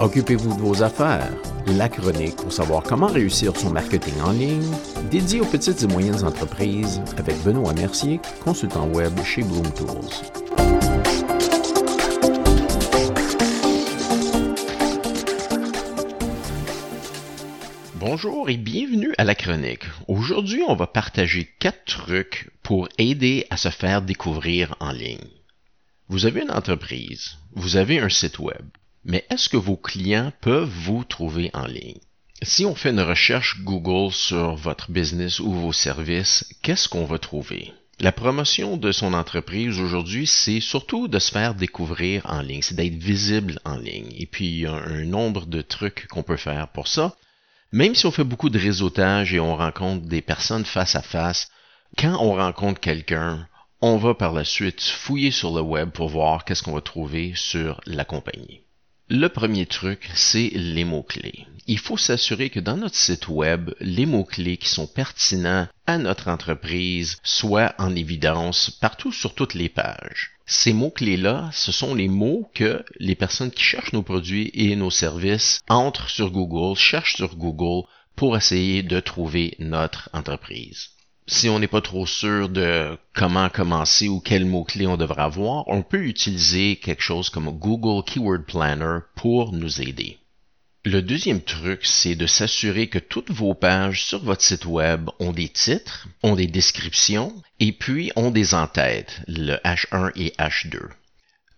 Occupez-vous de vos affaires. La chronique pour savoir comment réussir son marketing en ligne, dédié aux petites et moyennes entreprises avec Benoît Mercier, consultant web chez Bloom Tools. Bonjour et bienvenue à la chronique. Aujourd'hui, on va partager quatre trucs pour aider à se faire découvrir en ligne. Vous avez une entreprise, vous avez un site web, mais est-ce que vos clients peuvent vous trouver en ligne? Si on fait une recherche Google sur votre business ou vos services, qu'est-ce qu'on va trouver? La promotion de son entreprise aujourd'hui, c'est surtout de se faire découvrir en ligne, c'est d'être visible en ligne. Et puis, il y a un nombre de trucs qu'on peut faire pour ça. Même si on fait beaucoup de réseautage et on rencontre des personnes face à face, quand on rencontre quelqu'un, on va par la suite fouiller sur le web pour voir qu'est-ce qu'on va trouver sur la compagnie. Le premier truc, c'est les mots-clés. Il faut s'assurer que dans notre site web, les mots-clés qui sont pertinents à notre entreprise soient en évidence partout sur toutes les pages. Ces mots-clés-là, ce sont les mots que les personnes qui cherchent nos produits et nos services entrent sur Google, cherchent sur Google pour essayer de trouver notre entreprise si on n'est pas trop sûr de comment commencer ou quels mots-clés on devrait avoir, on peut utiliser quelque chose comme Google Keyword Planner pour nous aider. Le deuxième truc, c'est de s'assurer que toutes vos pages sur votre site web ont des titres, ont des descriptions et puis ont des entêtes, le H1 et H2.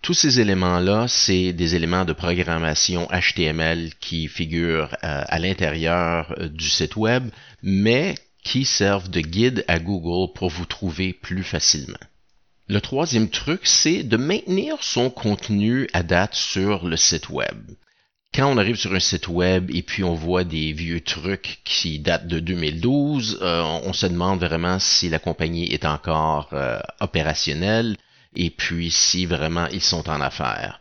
Tous ces éléments-là, c'est des éléments de programmation HTML qui figurent euh, à l'intérieur euh, du site web, mais qui servent de guide à Google pour vous trouver plus facilement. Le troisième truc, c'est de maintenir son contenu à date sur le site web. Quand on arrive sur un site web et puis on voit des vieux trucs qui datent de 2012, euh, on se demande vraiment si la compagnie est encore euh, opérationnelle et puis si vraiment ils sont en affaires.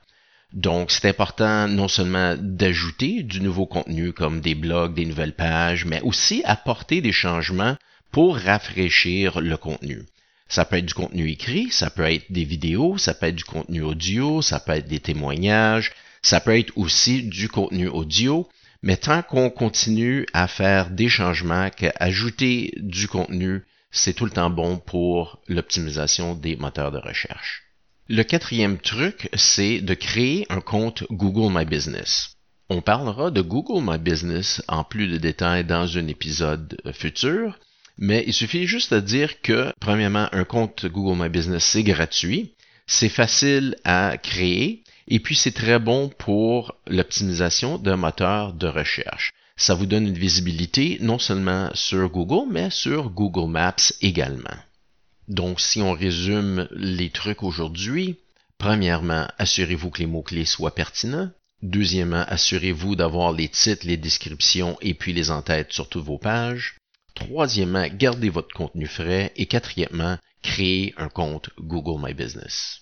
Donc, c'est important non seulement d'ajouter du nouveau contenu comme des blogs, des nouvelles pages, mais aussi apporter des changements pour rafraîchir le contenu. Ça peut être du contenu écrit, ça peut être des vidéos, ça peut être du contenu audio, ça peut être des témoignages, ça peut être aussi du contenu audio, mais tant qu'on continue à faire des changements, qu'ajouter du contenu, c'est tout le temps bon pour l'optimisation des moteurs de recherche. Le quatrième truc, c'est de créer un compte Google My Business. On parlera de Google My Business en plus de détails dans un épisode futur, mais il suffit juste de dire que, premièrement, un compte Google My Business, c'est gratuit, c'est facile à créer, et puis c'est très bon pour l'optimisation d'un moteur de recherche. Ça vous donne une visibilité non seulement sur Google, mais sur Google Maps également. Donc, si on résume les trucs aujourd'hui, premièrement, assurez-vous que les mots-clés soient pertinents. Deuxièmement, assurez-vous d'avoir les titres, les descriptions et puis les entêtes sur toutes vos pages. Troisièmement, gardez votre contenu frais. Et quatrièmement, créez un compte Google My Business.